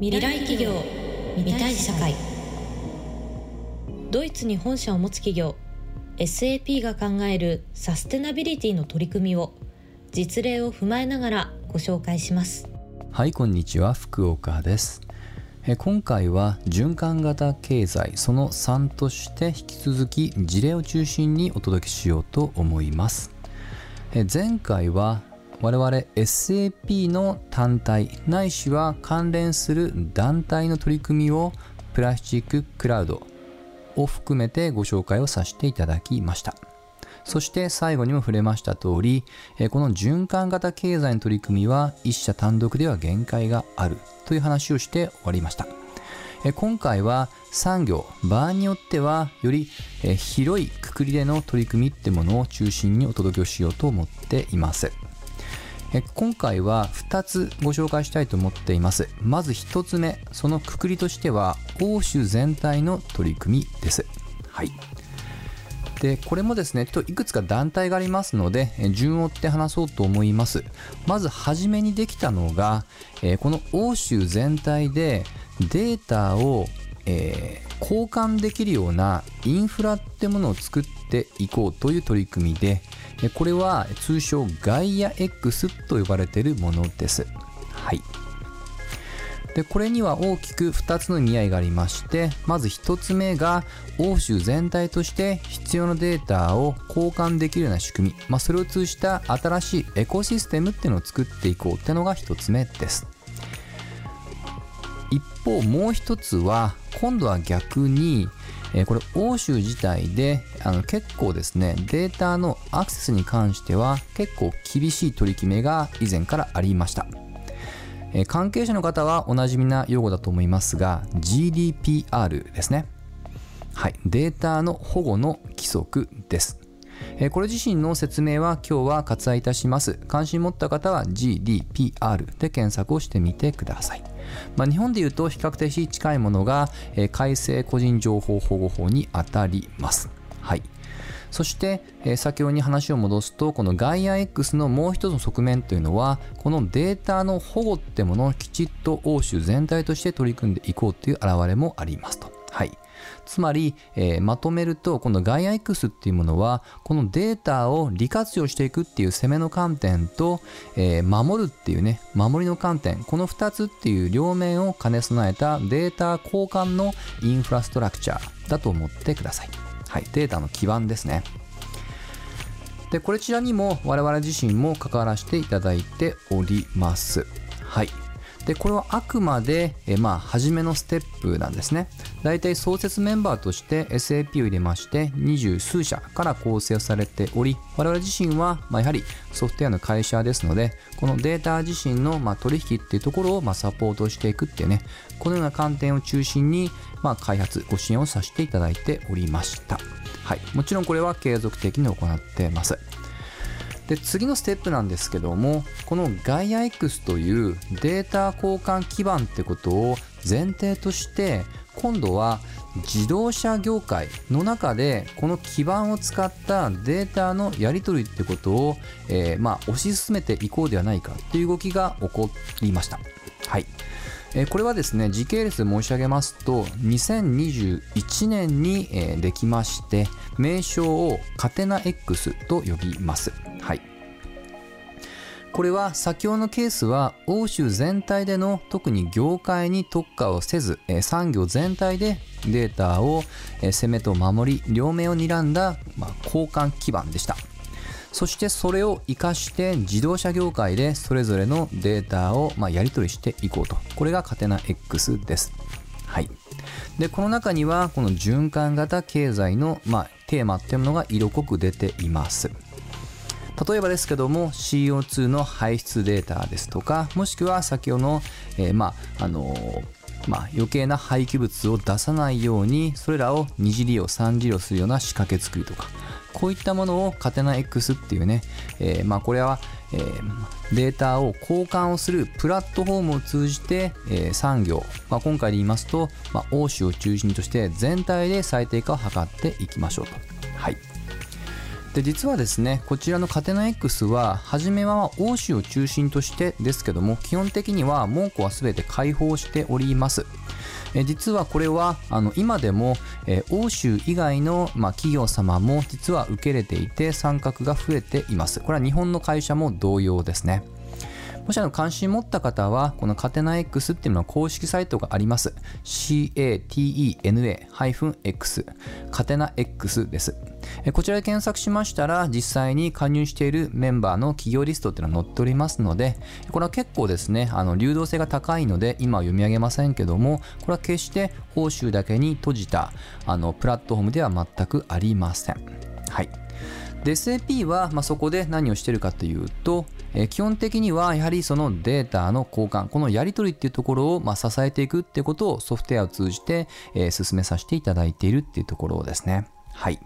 未来企業未来社会。ドイツに本社を持つ企業 SAP が考えるサステナビリティの取り組みを実例を踏まえながらご紹介します。はいこんにちは福岡です。え今回は循環型経済その3として引き続き事例を中心にお届けしようと思います。え前回は我々 SAP の単体ないしは関連する団体の取り組みをプラスチッククラウドを含めてご紹介をさせていただきました。そして最後にも触れました通りこの循環型経済の取り組みは一社単独では限界があるという話をして終わりました。今回は産業場合によってはより広いくくりでの取り組みってものを中心にお届けをしようと思っています。今回は2つご紹介したいと思っています。まず1つ目そのくくりとしては欧州全体の取り組みです。はい。でこれもですねちょっといくつか団体がありますので順を追って話そうと思います。まず初めにできたのがこの欧州全体でデータを、えー、交換できるようなインフラってものを作っていこうという取り組みでこれは通称ガイア X と呼ばれているものです。はい。でこれには大きく2つの意味合いがありましてまず1つ目が欧州全体として必要なデータを交換できるような仕組み、まあ、それを通じた新しいエコシステムっていうのを作っていこうっていうのが1つ目です一方もう1つは今度は逆にえこれ欧州自体であの結構ですねデータのアクセスに関しては結構厳しい取り決めが以前からありました、え関係者の方はおなじみな用語だと思いますが GDPR ですねはいデータの保護の規則ですこれ自身の説明は今日は割愛いたします。関心持った方は GDPR で検索をしてみてください。まあ、日本でいうと比較的近いものが、えー、改正個人情報保護法にあたります。はい。そして、えー、先ほどに話を戻すと、このガイア X のもう一つの側面というのは、このデータの保護ってものをきちっと欧州全体として取り組んでいこうという表れもありますと。つまり、えー、まとめると、このガイア X っていうものは、このデータを利活用していくっていう攻めの観点と、えー、守るっていうね、守りの観点、この2つっていう両面を兼ね備えたデータ交換のインフラストラクチャーだと思ってください。はい、データの基盤ですね。で、こちらにも我々自身も関わらせていただいております。はい。でこれはあくまで、えまあ、初めのステップなんですね。大体創設メンバーとして SAP を入れまして二十数社から構成されており我々自身は、ま、やはりソフトウェアの会社ですのでこのデータ自身の、ま、取引っていうところを、ま、サポートしていくっていうねこのような観点を中心に、ま、開発ご支援をさせていただいておりました。はい、もちろんこれは継続的に行ってます。で次のステップなんですけどもこの GaiaX というデータ交換基盤ってことを前提として今度は自動車業界の中でこの基盤を使ったデータのやり取りってことを、えー、まあ推し進めていこうではないかという動きが起こりました。はい。えこれはですね、時系列で申し上げますと、2021年に、えできまして、名称をカテナ X と呼びます。はい。これは先ほどのケースは欧州全体での特に業界に特化をせず、え産業全体でデータを、え攻めと守り両面を睨んだ、ま、交換基盤でした。そしてそれを活かして自動車業界でそれぞれのデータをまやり取りしていこうと。これがカテナ X です。はい。で、この中にはこの循環型経済の、まあ、テーマっていうものが色濃く出ています。例えばですけども CO2 の排出データですとかもしくは先ほどの、えー、まああのーまあ、余計な廃棄物を出さないようにそれらを二次利用三次利用するような仕掛け作りとかこういったものをカテナ X っていうね、え、まあこれは、えー、データを交換をするプラットフォームを通じて、え、産業、まあ、今回で言いますと、まあ、欧州を中心として全体で最適化を図っていきましょうと。はい。で実はですねこちらのカテナ X は初めは欧州を中心としてですけども基本的には門戸は全て開放しております。え実はこれはあの今でも、え欧州以外の、まあ、企業様も実は受け入れていて参画が増えています。これは日本の会社も同様ですね。もしあの関心持った方は、このカテナ X っていうのは公式サイトがあります。catena-x、カテナ X です。こちらで検索しましたら、実際に加入しているメンバーの企業リストっていうのは載っておりますので、これは結構ですね、あの流動性が高いので、今は読み上げませんけども、これは決して報酬だけに閉じたあのプラットフォームでは全くありません。はい。で SAP は、まあ、そこで何をしてるかというと、え、基本的にはやはりそのデータの交換このやり取りっていうところを、まあ、支えていくってことをソフトウェアを通じて、えー、進めさせていただいているっていうところですね。はい。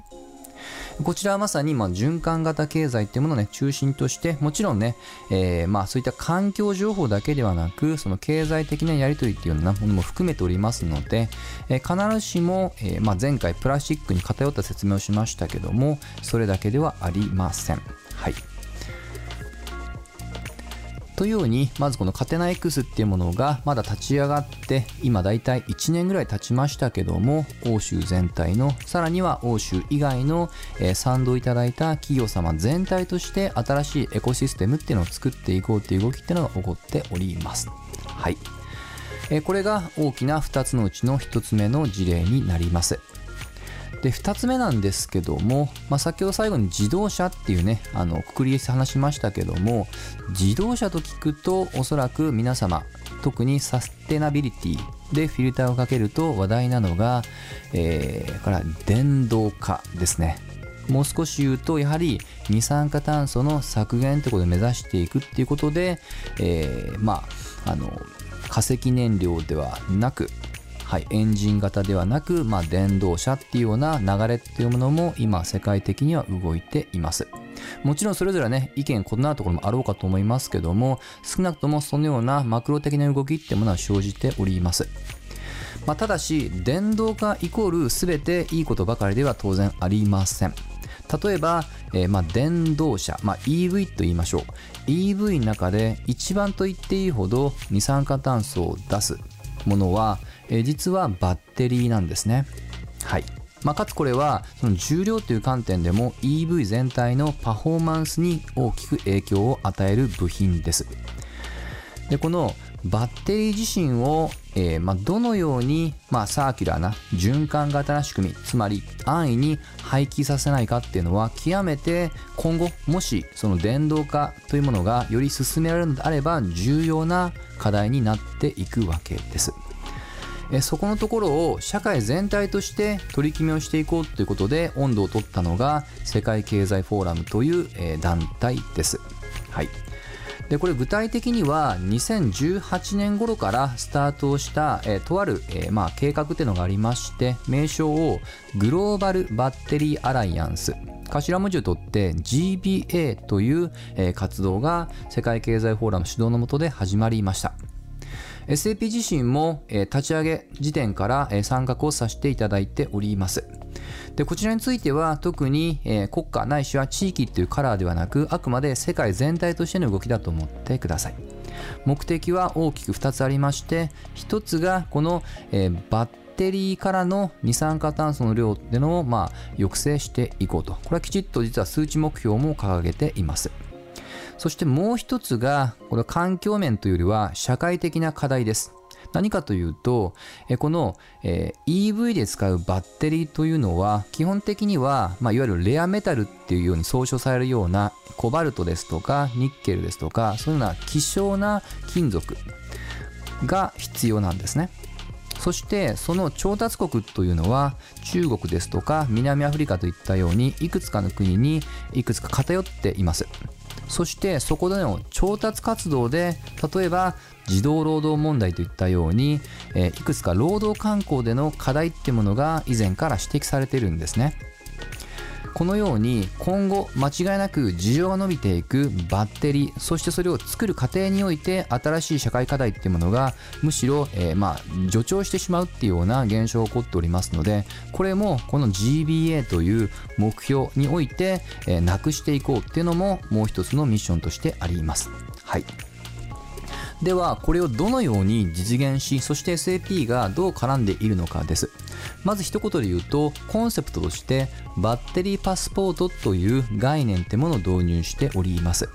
こちらはまさにま循環型経済っていうものをね、中心として、もちろんね、えー、まあそういった環境情報だけではなく、その経済的なやり取りっていうようなものも含めておりますので、えー、必ずしも、えー、まあ前回プラスチックに偏った説明をしましたけども、それだけではありません。はい。というように、まずこのカテナ X っていうものがまだ立ち上がって、今だいたい1年ぐらい経ちましたけども、欧州全体の、さらには欧州以外の、えー、賛同いただいた企業様全体として新しいエコシステムっていうのを作っていこうっていう動きっていうのが起こっております。はい。えー、これが大きな2つのうちの1つ目の事例になります。で2つ目なんですけども、まあ、先ほど最後に自動車っていうねあのくくりで話しましたけども自動車と聞くとおそらく皆様特にサステナビリティでフィルターをかけると話題なのが、えー、から電動化ですね。もう少し言うとやはり二酸化炭素の削減ということで目指していくっていうことで、えー、まああの化石燃料ではなくはい、エンジン型ではなく、まあ、電動車っていうような流れっていうものも今世界的には動いています。もちろんそれぞれね、意見異なるところもあろうかと思いますけども、少なくともそのようなマクロ的な動きってものは生じております。まあ、ただし、電動化イコール全ていいことばかりでは当然ありません。例えば、えー、まあ電動車、まあ、EV と言いましょう。EV の中で一番と言っていいほど二酸化炭素を出すものは、え実はバッテリーなんですね。はい。まあ、かつこれはその重量という観点でも EV 全体のパフォーマンスに大きく影響を与える部品です。で、このバッテリー自身を、えー、まあ、どのように、まあ、サーキュラーな循環型な仕組みつまり安易に廃棄させないかっていうのは極めて今後もしその電動化というものがより進められるのであれば重要な課題になっていくわけです。えそこのところを社会全体として取り決めをしていこうということで温度を取ったのが世界経済フォーラムという、え団体です。はい。でこれ具体的には2018年頃からスタートをした、え、とある、え、まあ、計画っていうのがありまして名称をグローバルバッテリーアライアンス頭文字を取って GBA という、え、活動が世界経済フォーラム主導の下で始まりました SAP 自身も、立ち上げ時点から、参画をさせていただいております。でこちらについては特に、国家ないしは地域っていうカラーではなくあくまで世界全体としての動きだと思ってください。目的は大きく2つありまして1つがこの、えー、バッテリーからの二酸化炭素の量っていうのを、まあ、抑制していこうとこれはきちっと実は数値目標も掲げています。そしてもう一つが、これは環境面というよりは社会的な課題です。何かというと、この EV で使うバッテリーというのは、基本的には、まあ、いわゆるレアメタルっていうように総称されるようなコバルトですとか、ニッケルですとか、そういうような希少な金属が必要なんですね。そしてその調達国というのは中国ですとか南アフリカといったようにいくつかの国にいくつか偏っています。そしてそこでの調達活動で例えば児童労働問題といったように、え、いくつか労働観光での課題ってものが以前から指摘されてるんですね。このように今後間違いなく需要が伸びていくバッテリーそしてそれを作る過程において新しい社会課題っていうものがむしろ、えー、まあ助長してしまうっていうような現象が起こっておりますのでこれもこの GBA という目標において、えー、なくしていこうっていうのももう一つのミッションとしてあります。はいではこれをどのように実現しそして SAP がどう絡んでいるのかですまず一言で言うとコンセプトとしてバッテリーパスポートという概念ってものを導入しております。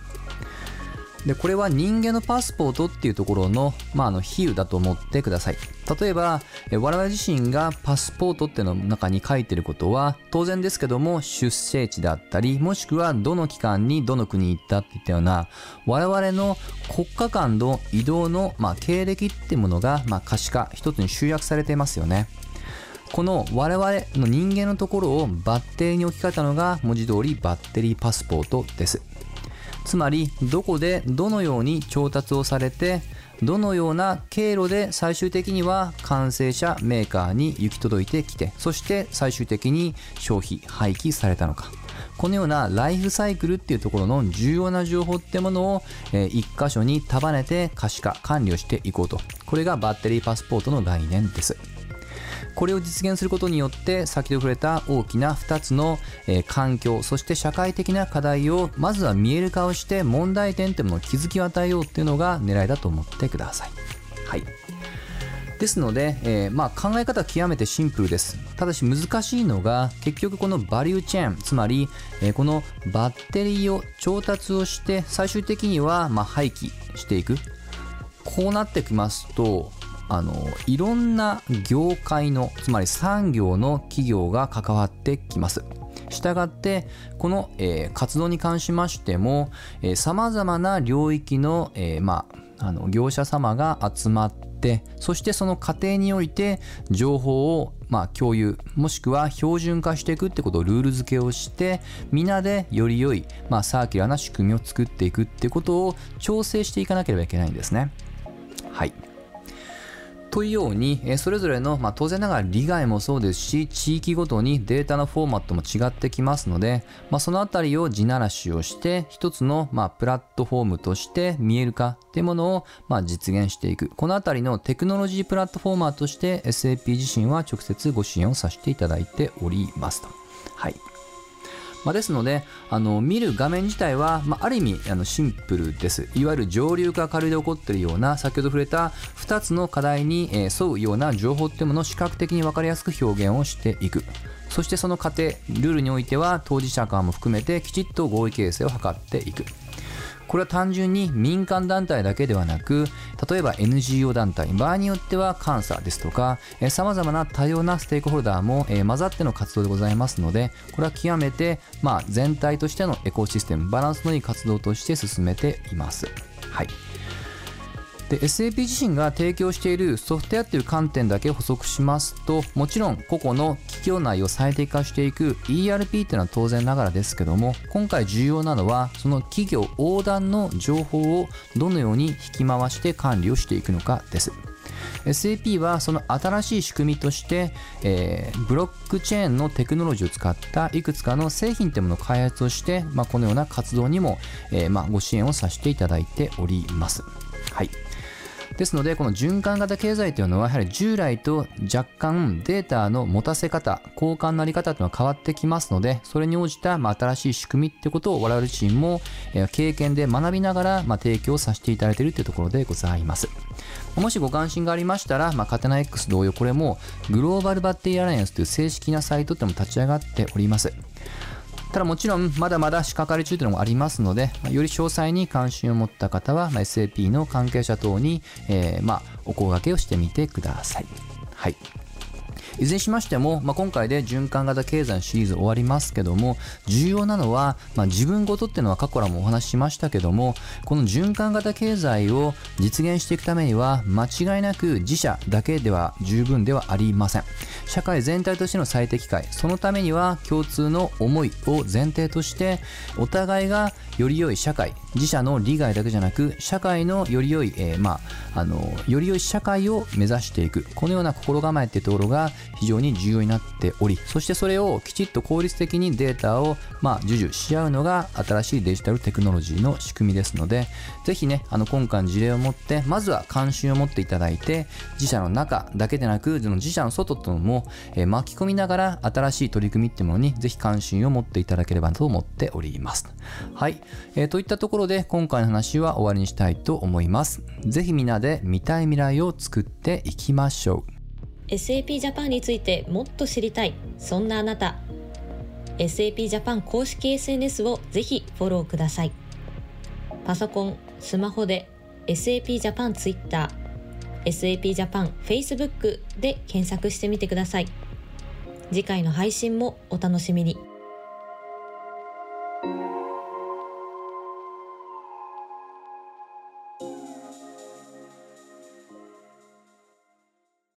でこれは人間のパスポートっていうところの,、まあ、あの比喩だと思ってください。例えば我々自身がパスポートっていうの中に書いてることは当然ですけども出生地だったりもしくはどの期間にどの国に行ったっていったような我々の国家間の移動の、まあ、経歴っていうものが、まあ、可視化一つに集約されていますよね。この我々の人間のところをバッテリーに置き換えたのが文字通りバッテリーパスポートです。つまりどこでどのように調達をされてどのような経路で最終的には完成者メーカーに行き届いてきてそして最終的に消費廃棄されたのか。このようなライフサイクルっていうところの重要な情報ってものを、え一箇所に束ねて可視化管理をしていこうと。これがバッテリーパスポートの概念です。これを実現することによって先ほど触れた大きな2つの、えー、環境そして社会的な課題をまずは見える化をして問題点というものを気づきを与えようっていうのが狙いだと思ってください。はいですので、えー、まあ、考え方は極めてシンプルです。ただし難しいのが結局このバリューチェーンつまり、えー、このバッテリーを調達をして最終的にはま廃棄していくこうなってきますとあのいろんな業界のつまり産業の企業が関わってきます。したがってこの、えー、活動に関しましてもさまざまな領域の,、えー、まあ、の業者様が集まってそしてその過程において情報をま、共有もしくは標準化していくってことをルール付けをしてみんなでより良い、ま、サーキュラーな仕組みを作っていくってことを調整していかなければいけないんですね。はいというように、それぞれの、まあ、当然ながら利害もそうですし地域ごとにデータのフォーマットも違ってきますので、まあ、そのあたりを地ならしをして一つの、まあ、プラットフォームとして見える化っていうものを、まあ、実現していくこのあたりのテクノロジープラットフォーマーとして SAP 自身は直接ご支援をさせていただいておりますと。はいまあ、ですのであの見る画面自体は、まあ、ある意味あのシンプルです。いわゆる上流か下流で起こっているような先ほど触れた2つの課題に、え、沿うような情報っていうものを視覚的に分かりやすく表現をしていく。そしてその過程ルールにおいては当事者間も含めてきちっと合意形成を図っていく。これは単純に民間団体だけではなく例えば NGO 団体場合によっては監査ですとかさまざまな多様なステークホルダーも、えー、混ざっての活動でございますのでこれは極めて、まあ、全体としてのエコシステムバランスのいい活動として進めています。はいで SAP 自身が提供しているソフトウェアという観点だけ補足しますともちろん個々の企業内を最適化していく ERP というのは当然ながらですけども今回重要なのはその企業横断の情報をどのように引き回して管理をしていくのかです SAP はその新しい仕組みとして、えー、ブロックチェーンのテクノロジーを使ったいくつかの製品というものを開発をして、まあ、このような活動にも、えー、まあ、ご支援をさせていただいております。はいですのでこの循環型経済というのはやはり従来と若干データの持たせ方交換のあり方というのは変わってきますのでそれに応じたま新しい仕組みってことを我々自身も経験で学びながらま提供させていただいているというところでございます。もしご関心がありましたら、まあ、カテナ X 同様これもグローバルバッテリーアライアンスという正式なサイトっても立ち上がっております。ただもちろんまだまだ仕掛かり中というのもありますので、より詳細に関心を持った方は、ま SAP の関係者等に、えー、まあ、お声掛けをしてみてください。はい。いずれにしましても、まあ、今回で循環型経済シリーズ終わりますけども重要なのは、まあ、自分ごとっていうのは過去からもお話ししましたけどもこの循環型経済を実現していくためには間違いなく自社だけでは十分ではありません。社会全体としての最適解そのためには共通の思いを前提としてお互いがより良い社会自社の利害だけじゃなく社会のより良い、えー、まあ、あのより良い社会を目指していくこのような心構えっていうところが非常に重要になっておりそしてそれをきちっと効率的にデータをまあ授受し合うのが新しいデジタルテクノロジーの仕組みですのでぜひねあの今回の事例を持ってまずは関心を持っていただいて自社の中だけでなくその自社の外とも、え、巻き込みながら新しい取り組みっていうものにぜひ関心を持っていただければと思っております。はい、えー、といったところで今回の話は終わりにしたいと思います。ぜひみんなで見たい未来を作っていきましょう。SAP ジャパンについてもっと知りたい。そんなあなた。SAP ジャパン公式 SNS をぜひフォローください。パソコン、スマホで SAP ジャパンツイッター、SAP ジャパン Facebook で検索してみてください。次回の配信もお楽しみに。